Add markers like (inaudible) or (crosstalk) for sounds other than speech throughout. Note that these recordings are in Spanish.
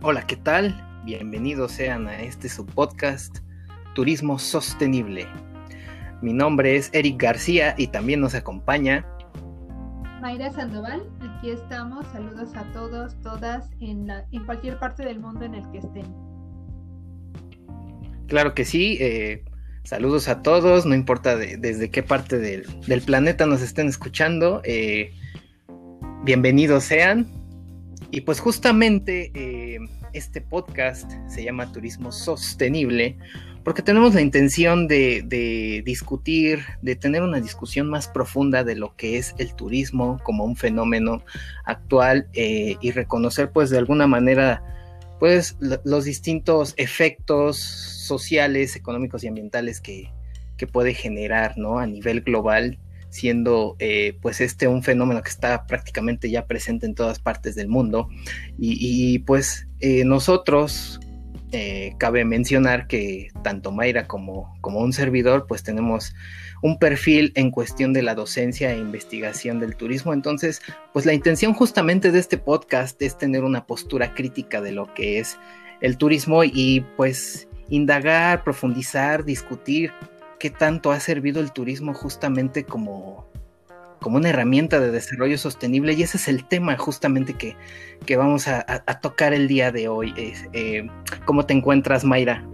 Hola, ¿qué tal? Bienvenidos sean a este subpodcast Turismo Sostenible. Mi nombre es Eric García y también nos acompaña Mayra Sandoval. Aquí estamos. Saludos a todos, todas, en, en cualquier parte del mundo en el que estén. Claro que sí. Eh, saludos a todos, no importa desde qué parte del, planeta nos estén escuchando. Eh, bienvenidos sean. Y pues justamente eh, este podcast se llama Turismo Sostenible porque tenemos la intención de, discutir, de tener una discusión más profunda de lo que es el turismo como un fenómeno actual eh, y reconocer pues de alguna manera pues los distintos efectos sociales, económicos y ambientales que, puede generar ¿no? a nivel global siendo eh, pues este un fenómeno que está prácticamente ya presente en todas partes del mundo. Y, pues eh, nosotros eh, cabe mencionar que tanto Mayra como, como un servidor pues tenemos un perfil en cuestión de la docencia e investigación del turismo. Entonces pues la intención justamente de este podcast es tener una postura crítica de lo que es el turismo y pues indagar, profundizar, discutir qué tanto ha servido el turismo justamente como, como una herramienta de desarrollo sostenible y ese es el tema justamente que, vamos a, tocar el día de hoy. Eh, ¿Cómo te encuentras, Mayra?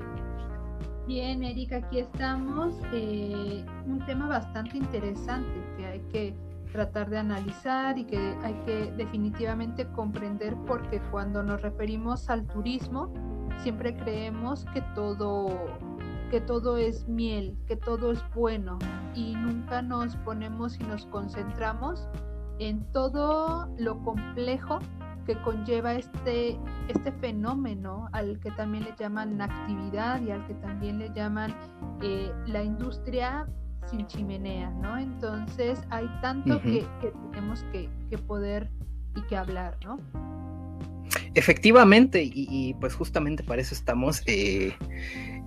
Bien, Erika, aquí estamos. Eh, un tema bastante interesante que hay que tratar de analizar y que hay que definitivamente comprender porque cuando nos referimos al turismo, siempre creemos que todo que todo es miel, que todo es bueno y nunca nos ponemos y nos concentramos en todo lo complejo que conlleva este, este fenómeno al que también le llaman actividad y al que también le llaman eh, la industria sin chimenea, ¿no? Entonces hay tanto que, tenemos que, poder y que hablar, ¿no? Efectivamente, y, pues justamente para eso estamos. Eh,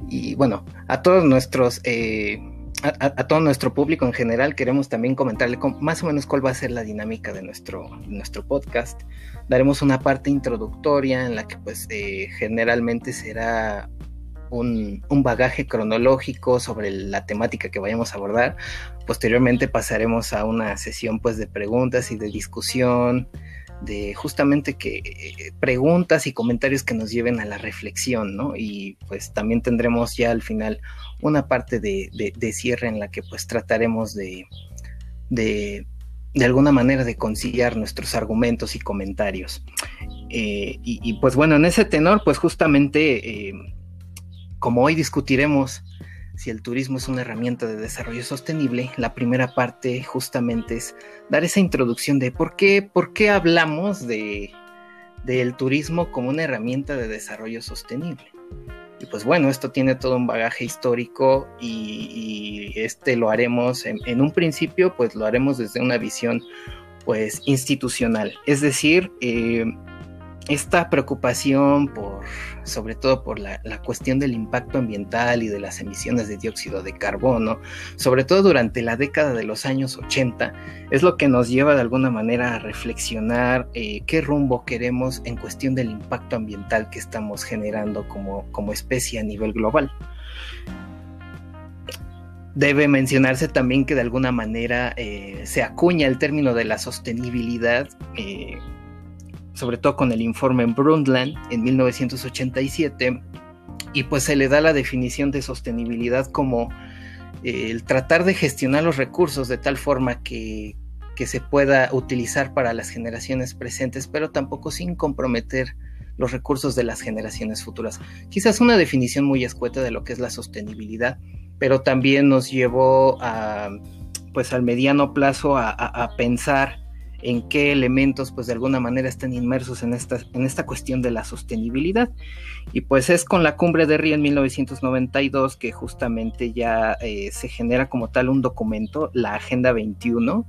y bueno, a todos nuestros, eh, a, todo nuestro público en general, queremos también comentarle más o menos cuál va a ser la dinámica de nuestro, nuestro podcast. Daremos una parte introductoria en la que pues eh, generalmente será un, un, bagaje cronológico sobre la temática que vayamos a abordar. Posteriormente pasaremos a una sesión pues de preguntas y de discusión de justamente que eh, preguntas y comentarios que nos lleven a la reflexión, ¿no? Y pues también tendremos ya al final una parte de, cierre en la que pues trataremos de, de, alguna manera de conciliar nuestros argumentos y comentarios. Eh, y, pues bueno, en ese tenor, pues justamente, eh, como hoy discutiremos si el turismo es una herramienta de desarrollo sostenible, la primera parte justamente es dar esa introducción de por qué, por qué hablamos de, del turismo como una herramienta de desarrollo sostenible. Y pues bueno, esto tiene todo un bagaje histórico y, este lo haremos en, un principio, pues lo haremos desde una visión pues institucional. Es decir, eh, esta preocupación por, sobre todo por la, cuestión del impacto ambiental y de las emisiones de dióxido de carbono, sobre todo durante la década de los años 80, es lo que nos lleva de alguna manera a reflexionar eh, qué rumbo queremos en cuestión del impacto ambiental que estamos generando como, como especie a nivel global. Debe mencionarse también que de alguna manera eh, se acuña el término de la sostenibilidad. Eh, sobre todo con el informe Brundtland en 1987, y pues se le da la definición de sostenibilidad como eh, el tratar de gestionar los recursos de tal forma que, se pueda utilizar para las generaciones presentes, pero tampoco sin comprometer los recursos de las generaciones futuras. Quizás una definición muy escueta de lo que es la sostenibilidad, pero también nos llevó a, pues al mediano plazo a pensar en qué elementos pues de alguna manera están inmersos en esta, en esta cuestión de la sostenibilidad. Y pues es con la cumbre de Río en 1992 que justamente ya eh, se genera como tal un documento, la Agenda 21,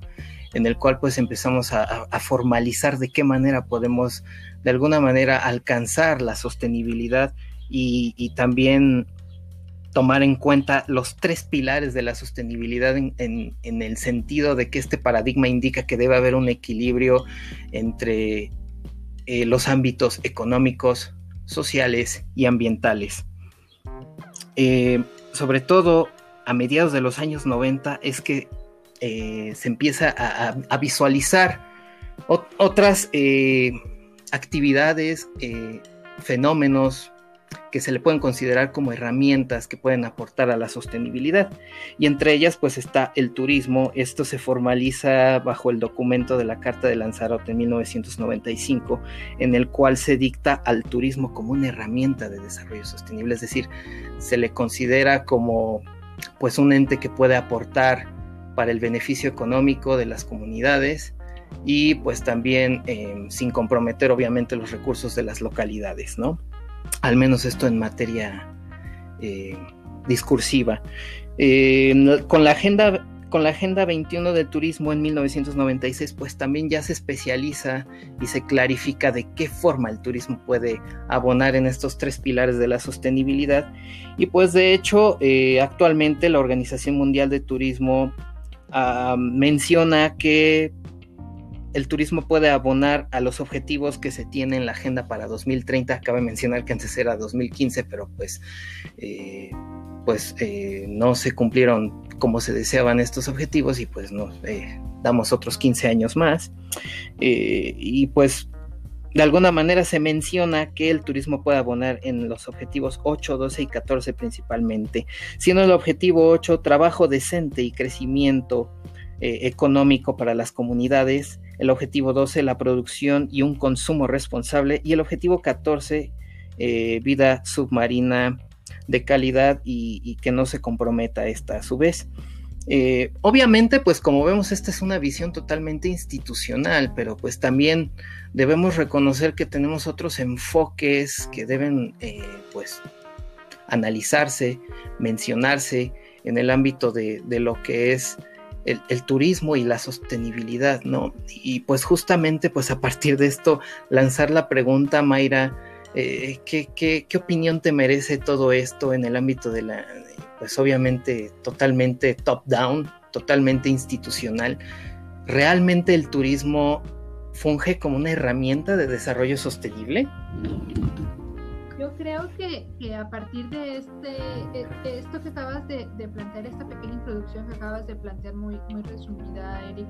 en el cual pues empezamos a, formalizar de qué manera podemos de alguna manera alcanzar la sostenibilidad y, y también tomar en cuenta los tres pilares de la sostenibilidad en, el sentido de que este paradigma indica que debe haber un equilibrio entre eh, los ámbitos económicos, sociales y ambientales. Eh, sobre todo a mediados de los años 90 es que eh, se empieza a, visualizar otras actividades, fenómenos, que se le pueden considerar como herramientas que pueden aportar a la sostenibilidad. Y entre ellas pues está el turismo. Esto se formaliza bajo el documento de la Carta de Lanzarote en 1995, en el cual se dicta al turismo como una herramienta de desarrollo sostenible, es decir, se le considera como pues un ente que puede aportar para el beneficio económico de las comunidades y pues también eh, sin comprometer obviamente los recursos de las localidades, ¿no? Al menos esto en materia eh, discursiva. Eh, con la agenda con la Agenda 21 del Turismo en 1996, pues también ya se especializa y se clarifica de qué forma el turismo puede abonar en estos tres pilares de la sostenibilidad. Y pues de hecho, eh, actualmente la Organización Mundial de Turismo ah, menciona que el turismo puede abonar a los objetivos que se tiene en la agenda para 2030. Cabe mencionar que antes era 2015, pero pues, eh, pues eh, no se cumplieron como se deseaban estos objetivos y pues nos eh, damos otros 15 años más. y pues de alguna manera se menciona que el turismo puede abonar en los objetivos 8, 12 y 14 principalmente, siendo el objetivo 8 trabajo decente y crecimiento económico para las comunidades, el objetivo 12, la producción y un consumo responsable, y el objetivo 14, eh, vida submarina de calidad y, que no se comprometa esta a su vez. Eh, obviamente, pues como vemos, esta es una visión totalmente institucional, pero pues también debemos reconocer que tenemos otros enfoques que deben, eh, pues, analizarse, mencionarse en el ámbito de, de lo que es el, turismo y la sostenibilidad, ¿no? Y pues justamente pues a partir de esto lanzar la pregunta, Mayra, eh, ¿qué, qué, opinión te merece todo esto en el ámbito de la, pues obviamente totalmente top-down, totalmente institucional? ¿Realmente el turismo funge como una herramienta de desarrollo sostenible? Yo creo que, que a partir de este, esto que acabas de, plantear, esta pequeña introducción que acabas de plantear muy, muy resumida, Eric,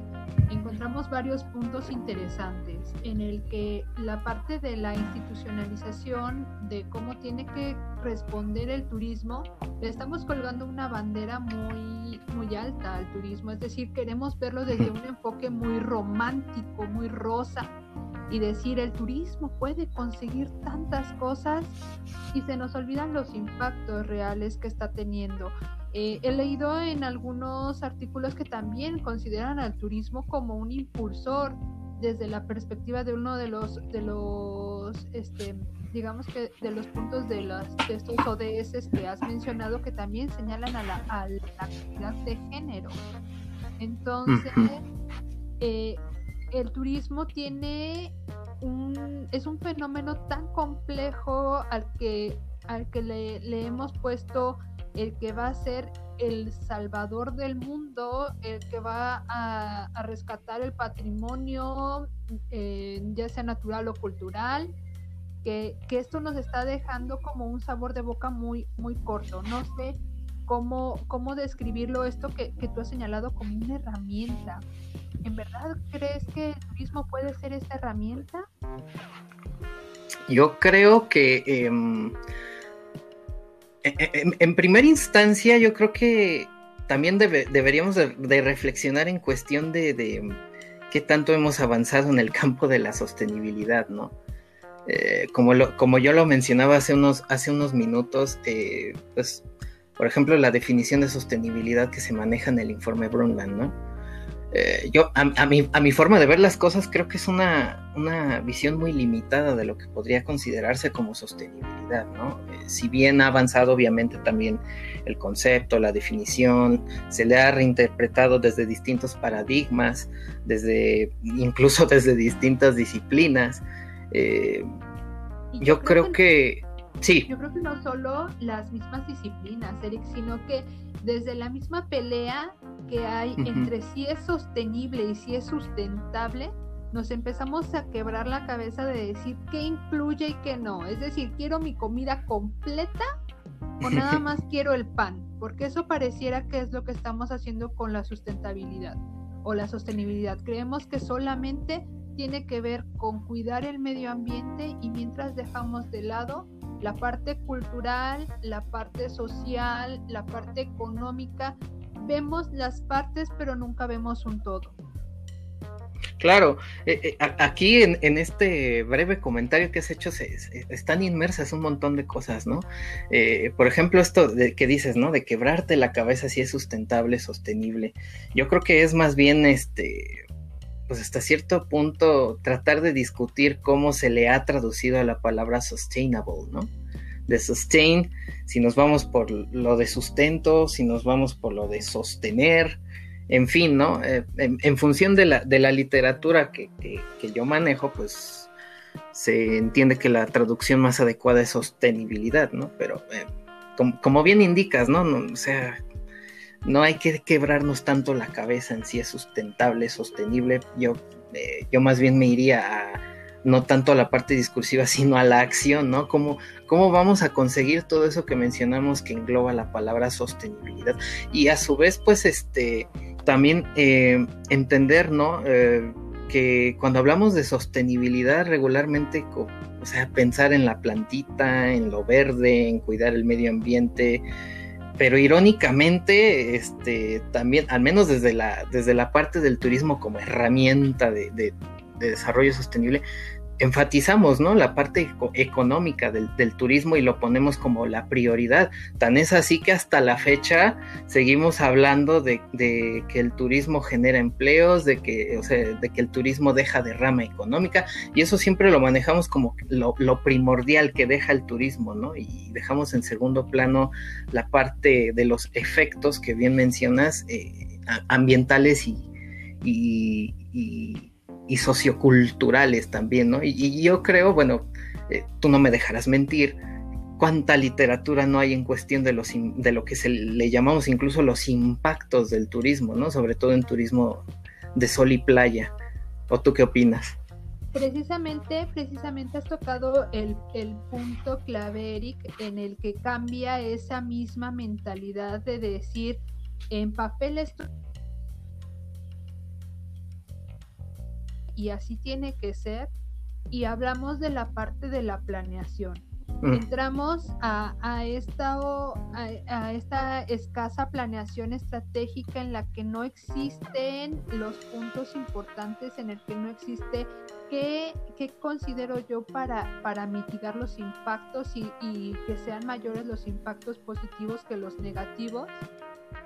encontramos varios puntos interesantes en el que la parte de la institucionalización, de cómo tiene que responder el turismo, le estamos colgando una bandera muy, muy alta al turismo, es decir, queremos verlo desde (laughs) un enfoque muy romántico, muy rosa y decir el turismo puede conseguir tantas cosas y se nos olvidan los impactos reales que está teniendo. Eh, he leído en algunos artículos que también consideran al turismo como un impulsor desde la perspectiva de uno de los de los este, digamos que de los puntos de, las, de estos ODS que has mencionado que también señalan a la, a la actividad de género. Entonces, eh, el turismo tiene un, es un fenómeno tan complejo al que, al que le, hemos puesto el que va a ser el salvador del mundo, el que va a, rescatar el patrimonio, eh, ya sea natural o cultural, que, esto nos está dejando como un sabor de boca muy, muy corto. No sé cómo, cómo describirlo esto que, que tú has señalado como una herramienta. ¿En verdad crees que el turismo puede ser esta herramienta? Yo creo que em, e, e, en, primera instancia yo creo que también deberíamos de, reflexionar en cuestión de, qué tanto hemos avanzado en el campo de la sostenibilidad, ¿no? Eh, como, como yo lo mencionaba hace unos, hace unos minutos, eh, pues, por ejemplo, la definición de sostenibilidad que se maneja en el informe Brundtland, ¿no? Eh, yo, a, mi, a mi forma de ver las cosas, creo que es una, una visión muy limitada de lo que podría considerarse como sostenibilidad, ¿no? Eh, si bien ha avanzado, obviamente, también el concepto, la definición, se le ha reinterpretado desde distintos paradigmas, desde, incluso (laughs) desde distintas disciplinas. Eh, yo, creo, que, sí. Yo creo que no solo las mismas disciplinas, Eric, sino que desde la misma pelea que hay entre si es sostenible y si es sustentable, nos empezamos a quebrar la cabeza de decir qué incluye y qué no. Es decir, quiero mi comida completa o (laughs) nada más quiero el pan, porque eso pareciera que es lo que estamos haciendo con la sustentabilidad o la sostenibilidad. Creemos que solamente tiene que ver con cuidar el medio ambiente y mientras dejamos de lado la parte cultural, la parte social, la parte económica, vemos las partes pero nunca vemos un todo. Claro, eh, eh, aquí en, este breve comentario que has hecho se, están inmersas un montón de cosas, ¿no? Eh, por ejemplo, esto de que dices, ¿no? De quebrarte la cabeza si es sustentable, sostenible. Yo creo que es más bien este, pues hasta cierto punto tratar de discutir cómo se le ha traducido a la palabra sustainable, ¿no? De sustain, si nos vamos por lo de sustento, si nos vamos por lo de sostener, en fin, ¿no? Eh, en, función de la, de la literatura que, yo manejo, pues se entiende que la traducción más adecuada es sostenibilidad, ¿no? Pero eh, como, bien indicas, ¿no? O sea, no hay que quebrarnos tanto la cabeza en si es sustentable, sostenible. Yo, eh, yo más bien me iría a no tanto a la parte discursiva, (laughs) sino a la acción, ¿no? ¿Cómo, ¿Cómo vamos a conseguir todo eso que mencionamos que engloba la palabra sostenibilidad? Y a su vez, pues, este, también eh, entender, ¿no? Eh, que cuando hablamos de sostenibilidad regularmente, o sea, pensar en la plantita, en lo verde, en cuidar el medio ambiente, pero irónicamente, este, también, al menos desde la, desde la parte del turismo como herramienta de, de desarrollo sostenible, enfatizamos ¿no? la parte económica del, turismo y lo ponemos como la prioridad. Tan es así que hasta la fecha seguimos hablando de, que el turismo genera empleos, de que, o sea, de que el turismo deja derrama económica y eso siempre lo manejamos como lo, primordial que deja el turismo, ¿no? Y dejamos en segundo plano la parte de los efectos que bien mencionas, eh, ambientales y y socioculturales también, ¿no? Y, yo creo, bueno, eh, tú no me dejarás mentir, cuánta literatura no hay en cuestión de, los, de lo que se le llamamos incluso los impactos del turismo, ¿no? Sobre todo en turismo de sol y playa. ¿O tú qué opinas? Precisamente, precisamente has tocado el, el punto clave, Eric, en el que cambia esa misma mentalidad de decir, en papel esto y así tiene que ser. Y hablamos de la parte de la planeación. Mm. Entramos a, a, esta, a, esta escasa planeación estratégica en la que no existen los puntos importantes, en el que no existe qué, qué considero yo para, para mitigar los impactos y, y que sean mayores los impactos positivos que los negativos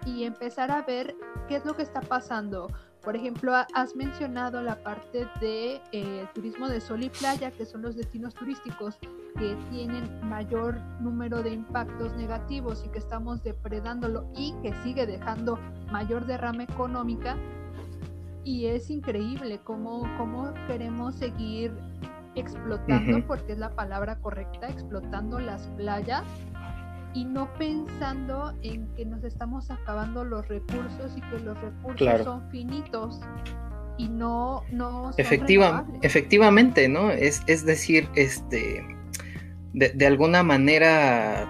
y empezar a ver qué es lo que está pasando por ejemplo, has mencionado la parte de eh, turismo de sol y playa, que son los destinos turísticos que tienen mayor número de impactos negativos y que estamos depredándolo y que sigue dejando mayor derrama económica. Y es increíble cómo, cómo queremos seguir explotando, porque es la palabra correcta, explotando las playas y no pensando en que nos estamos acabando los recursos y que los recursos son finitos y no no Efectiva, efectivamente no es, es decir este de, alguna manera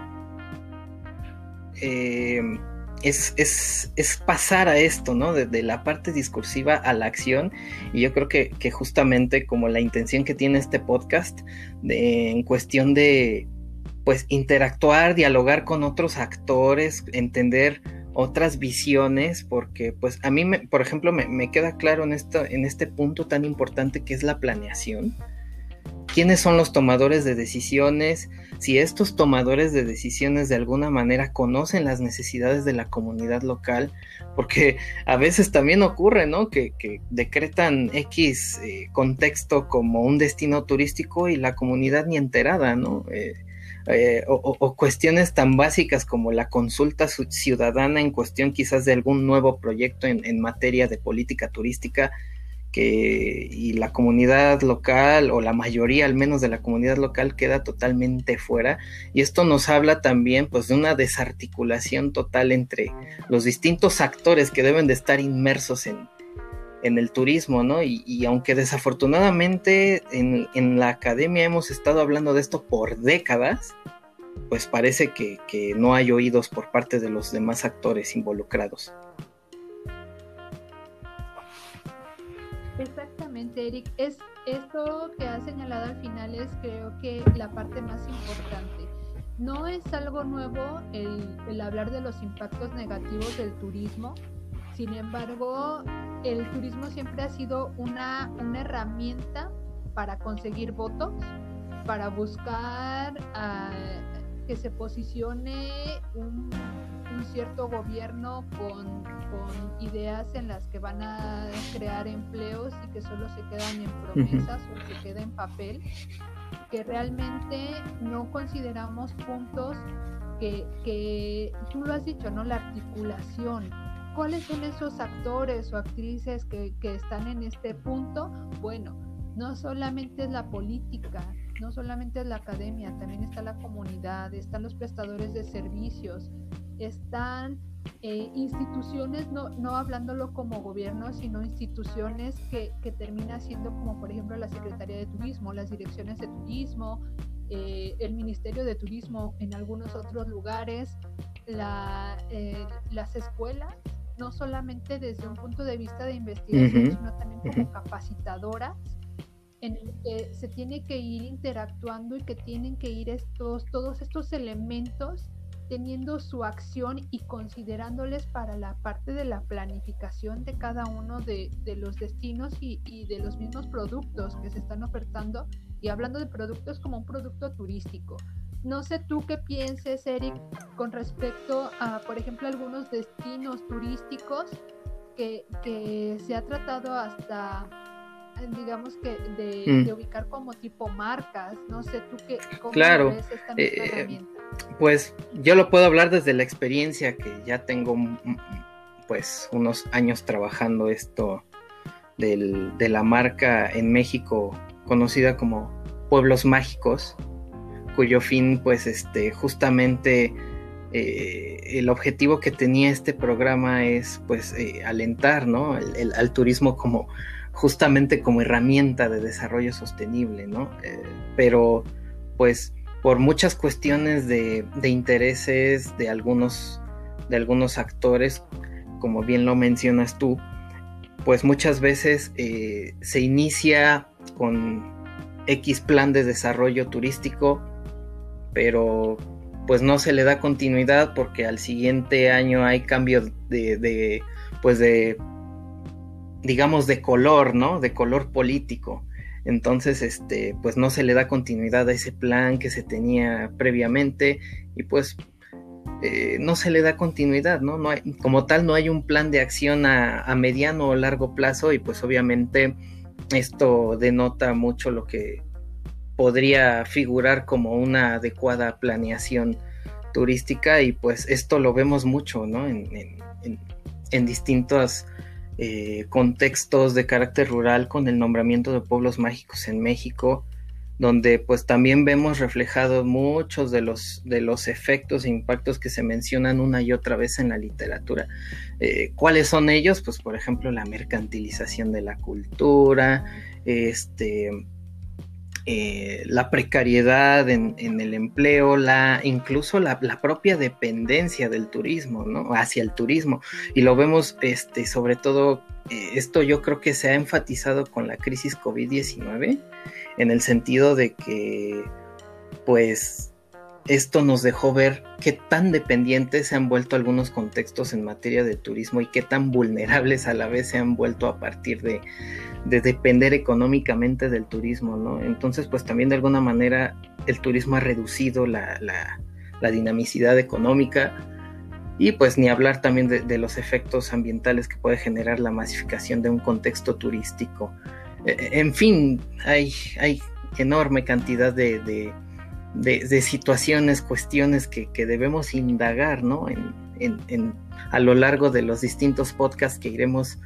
em, es, es, es, pasar a esto, ¿no? De, la parte discursiva a la acción. Y yo creo que, que justamente como la intención que tiene este podcast de, en cuestión de, pues interactuar, dialogar con otros actores, entender otras visiones, porque pues a mí, me, por ejemplo, me, queda claro en, esto, en este punto tan importante que es la planeación. ¿Quiénes son los tomadores de decisiones? Si estos tomadores de decisiones de alguna manera conocen las necesidades de la comunidad local, porque a veces también ocurre, ¿no? Que, decretan X eh, contexto como un destino turístico y la comunidad ni enterada, ¿no? Eh, eh, o, cuestiones tan básicas como la consulta ciudadana en cuestión quizás de algún nuevo proyecto en, materia de política turística que y la comunidad local o la mayoría al menos de la comunidad local queda totalmente fuera. Y esto nos habla también pues de una desarticulación total entre los distintos actores que deben de estar inmersos en, en el turismo, ¿no? Y, aunque desafortunadamente en, la academia hemos estado hablando de esto por décadas, pues parece que, no hay oídos por parte de los demás actores involucrados. Exactamente, Eric. Es esto que has señalado al final es creo que la parte más importante. No es algo nuevo el hablar de los impactos negativos del turismo, sin embargo, el turismo siempre ha sido una, una herramienta para conseguir votos, para buscar ah, que se posicione un, cierto gobierno con, ideas en las que van a crear empleos y que solo se quedan en promesas o se queda en papel, que realmente no consideramos puntos que, que tú lo has dicho, ¿no? La articulación, ¿Cuáles son esos actores o actrices que, están en este punto? Bueno, no solamente es la política, no solamente es la academia, también está la comunidad, están los prestadores de servicios, están eh, instituciones, no, no hablándolo como gobierno, sino instituciones que, que termina siendo como por ejemplo la Secretaría de Turismo, las direcciones de turismo, eh, el Ministerio de Turismo en algunos otros lugares, la, eh, las escuelas no solamente desde un punto de vista de investigación, sino también como capacitadoras, en el que se tiene que ir interactuando y que tienen que ir estos, todos estos elementos teniendo su acción y considerándoles para la parte de la planificación de cada uno de, los destinos y, y, de los mismos productos que se están ofertando y hablando de productos como un producto turístico. No sé tú qué pienses, Eric, con respecto a, por ejemplo, algunos destinos turísticos que, se ha tratado hasta, digamos que, de, mm. ubicar como tipo marcas. No sé tú qué, cómo claro. ves esta eh, herramienta. Pues yo lo puedo hablar desde la experiencia que ya tengo, pues, unos años trabajando esto del, de la marca en México conocida como Pueblos Mágicos cuyo fin pues este justamente eh, el objetivo que tenía este programa es pues eh, alentar ¿no? el, al turismo como justamente como herramienta de desarrollo sostenible, ¿no? Eh, pero pues por muchas cuestiones de, de, intereses de algunos, de algunos actores, como bien lo mencionas tú, pues muchas veces se inicia con X plan de desarrollo turístico pero pues no se le da continuidad porque al siguiente año hay cambio de, pues de, digamos, de color, ¿no? De color político. Entonces, este, pues no se le da continuidad a ese plan que se tenía previamente y pues eh, no se le da continuidad, ¿no? no hay, como tal, no hay un plan de acción a, a mediano o largo plazo y pues obviamente esto denota mucho lo que podría figurar como una adecuada planeación turística y pues esto lo vemos mucho, ¿no? En, distintos eh, contextos de carácter rural con el nombramiento de pueblos mágicos en México, donde pues también vemos reflejados muchos de los, de los efectos e impactos que se mencionan una y otra vez en la literatura. Eh, ¿Cuáles son ellos? Pues por ejemplo la mercantilización de la cultura, este eh, la precariedad en, el empleo, la, incluso la, propia dependencia del turismo, ¿no? Hacia el turismo. Y lo vemos, este, sobre todo, eh, esto yo creo que se ha enfatizado con la crisis COVID-19, en el sentido de que, pues, esto nos dejó ver qué tan dependientes se han vuelto algunos contextos en materia de turismo y qué tan vulnerables a la vez se han vuelto a partir de, de depender económicamente del turismo, ¿no? Entonces, pues también de alguna manera el turismo ha reducido la, dinamicidad económica y pues ni hablar también de, los efectos ambientales que puede generar la masificación de un contexto turístico. E, e, en fin, hay, hay enorme cantidad de, situaciones, cuestiones que, debemos indagar, ¿no? En, a lo largo de los distintos podcasts que iremos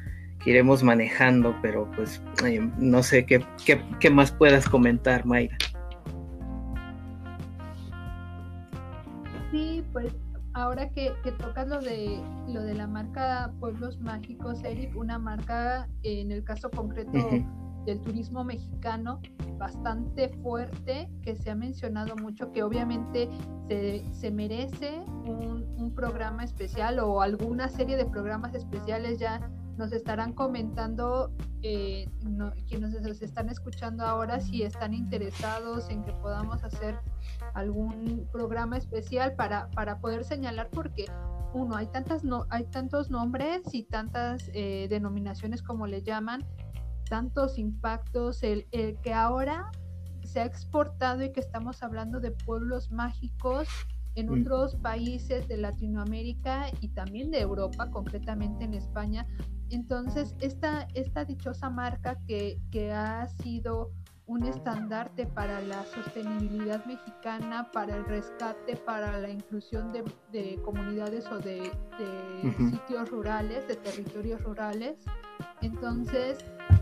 iremos manejando, pero pues eh, no sé qué, qué, más puedas comentar, Mayra. Sí, pues ahora que, tocas lo de lo de la marca Pueblos Mágicos, Eric, una marca en el caso concreto del turismo mexicano bastante fuerte, que se ha mencionado mucho, que obviamente se, merece un, un, programa especial o alguna serie de programas especiales. Ya nos estarán comentando eh, quienes nos están escuchando ahora si están interesados en que podamos hacer algún programa especial para, para poder señalar porque uno hay tantas no hay tantos nombres y tantas eh, denominaciones como le llaman tantos impactos el, el que ahora se ha exportado y que estamos hablando de pueblos mágicos en otros países de Latinoamérica y también de Europa, concretamente en España, entonces, esta, esta dichosa marca que, ha sido un estandarte para la sostenibilidad mexicana, para el rescate, para la inclusión de, comunidades o de, sitios rurales, de territorios rurales. Entonces,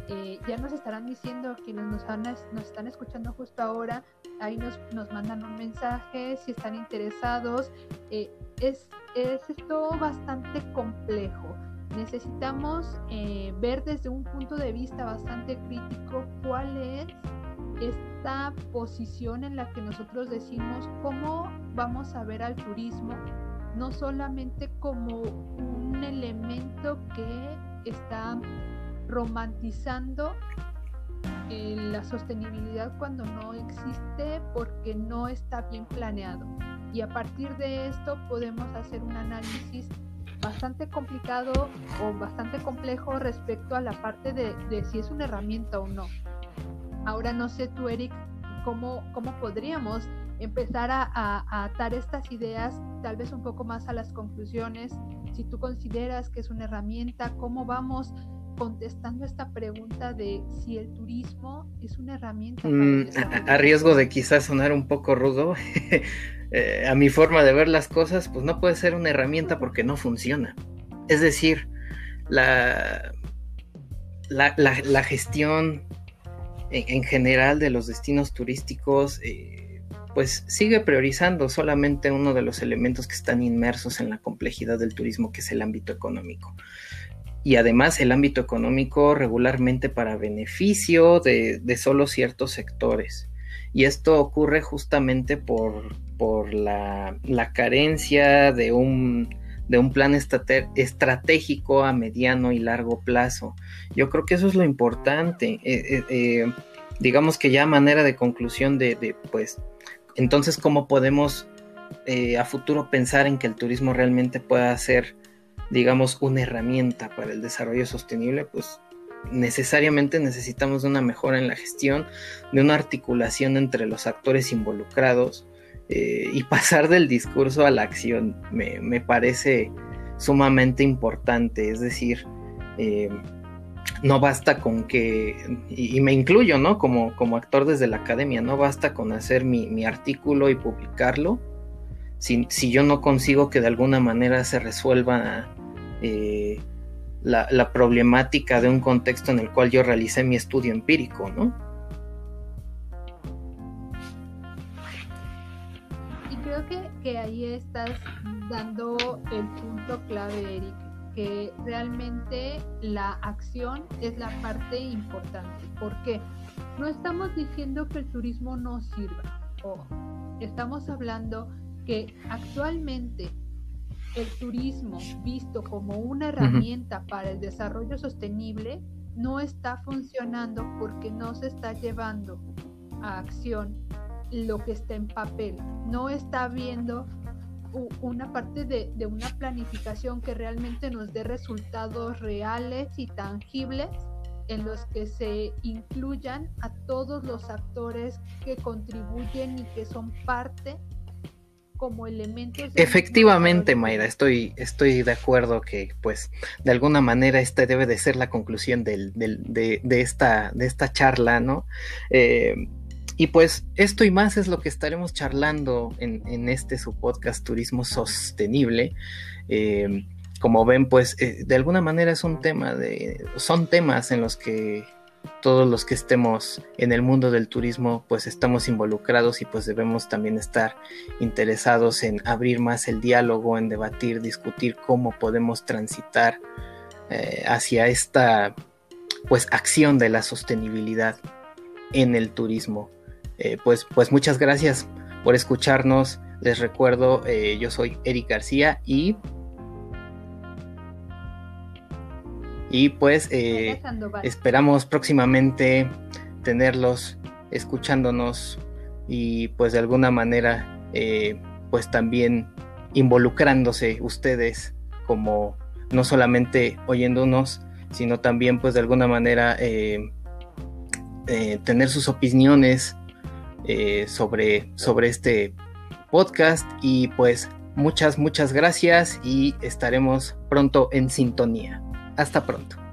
eh, ya nos estarán diciendo quienes nos, nos están escuchando justo ahora, ahí nos, nos mandan un mensaje si están interesados. Eh, es, es esto bastante complejo necesitamos eh, ver desde un punto de vista bastante crítico cuál es esta posición en la que nosotros decimos cómo vamos a ver al turismo, no solamente como un elemento que está romantizando eh, la sostenibilidad cuando no existe porque no está bien planeado. Y a partir de esto podemos hacer un análisis bastante complicado o bastante complejo respecto a la parte de, si es una herramienta o no. Ahora no sé tú, Eric, cómo, cómo podríamos empezar a, atar estas ideas tal vez un poco más a las conclusiones. Si tú consideras que es una herramienta, ¿cómo vamos contestando esta pregunta de si el turismo es una herramienta? Mm, a, riesgo de quizás sonar un poco rudo, (laughs) eh, a mi forma de ver las cosas, pues no puede ser una herramienta porque no funciona. Es decir, la, la, gestión en, general de los destinos turísticos, eh, pues sigue priorizando solamente uno de los elementos que están inmersos en la complejidad del turismo, que es el ámbito económico y además el ámbito económico regularmente para beneficio de, solo ciertos sectores. Y esto ocurre justamente por, por la, carencia de un, de un plan estratégico a mediano y largo plazo. Yo creo que eso es lo importante. Eh, eh, eh, digamos que ya manera de conclusión de, de pues, entonces, ¿cómo podemos a futuro pensar en que el turismo realmente pueda ser digamos, una herramienta para el desarrollo sostenible, pues necesariamente necesitamos de una mejora en la gestión, de una articulación entre los actores involucrados eh, y pasar del discurso a la acción me, parece sumamente importante, es decir, eh, no basta con que, y, me incluyo, ¿no? Como, como actor desde la academia, no basta con hacer mi, mi artículo y publicarlo, si, yo no consigo que de alguna manera se resuelva eh, la, problemática de un contexto en el cual yo realicé mi estudio empírico, ¿no? Y creo que, que ahí estás dando el punto clave, Eric, que realmente la acción es la parte importante. ¿Por qué? No estamos diciendo que el turismo no sirva. o estamos hablando que actualmente el turismo visto como una herramienta para el desarrollo sostenible no está funcionando porque no se está llevando a acción lo que está en papel. No está viendo una parte de, de, una planificación que realmente nos dé resultados reales y tangibles en los que se incluyan a todos los actores que contribuyen y que son parte como elementos. Efectivamente, Mayra, estoy, estoy de acuerdo que, pues, de alguna manera esta debe de ser la conclusión del, de, esta, de esta charla, ¿no? Eh, y pues esto y más es lo que estaremos charlando en, este su podcast Turismo Sostenible. Eh, como ven, pues eh, de alguna manera es un tema de, son temas en los que todos los que estemos en el mundo del turismo pues estamos involucrados y pues debemos también estar interesados en abrir más el diálogo, en debatir, discutir cómo podemos transitar eh, hacia esta pues acción de la sostenibilidad en el turismo. Eh, pues, pues muchas gracias por escucharnos. Les recuerdo, eh, yo soy Eric García y Y pues eh, esperamos próximamente tenerlos escuchándonos y pues de alguna manera pues también involucrándose ustedes como no solamente oyéndonos sino también pues de alguna manera tener sus opiniones sobre, sobre este podcast y pues muchas muchas gracias y estaremos pronto en sintonía. Hasta pronto.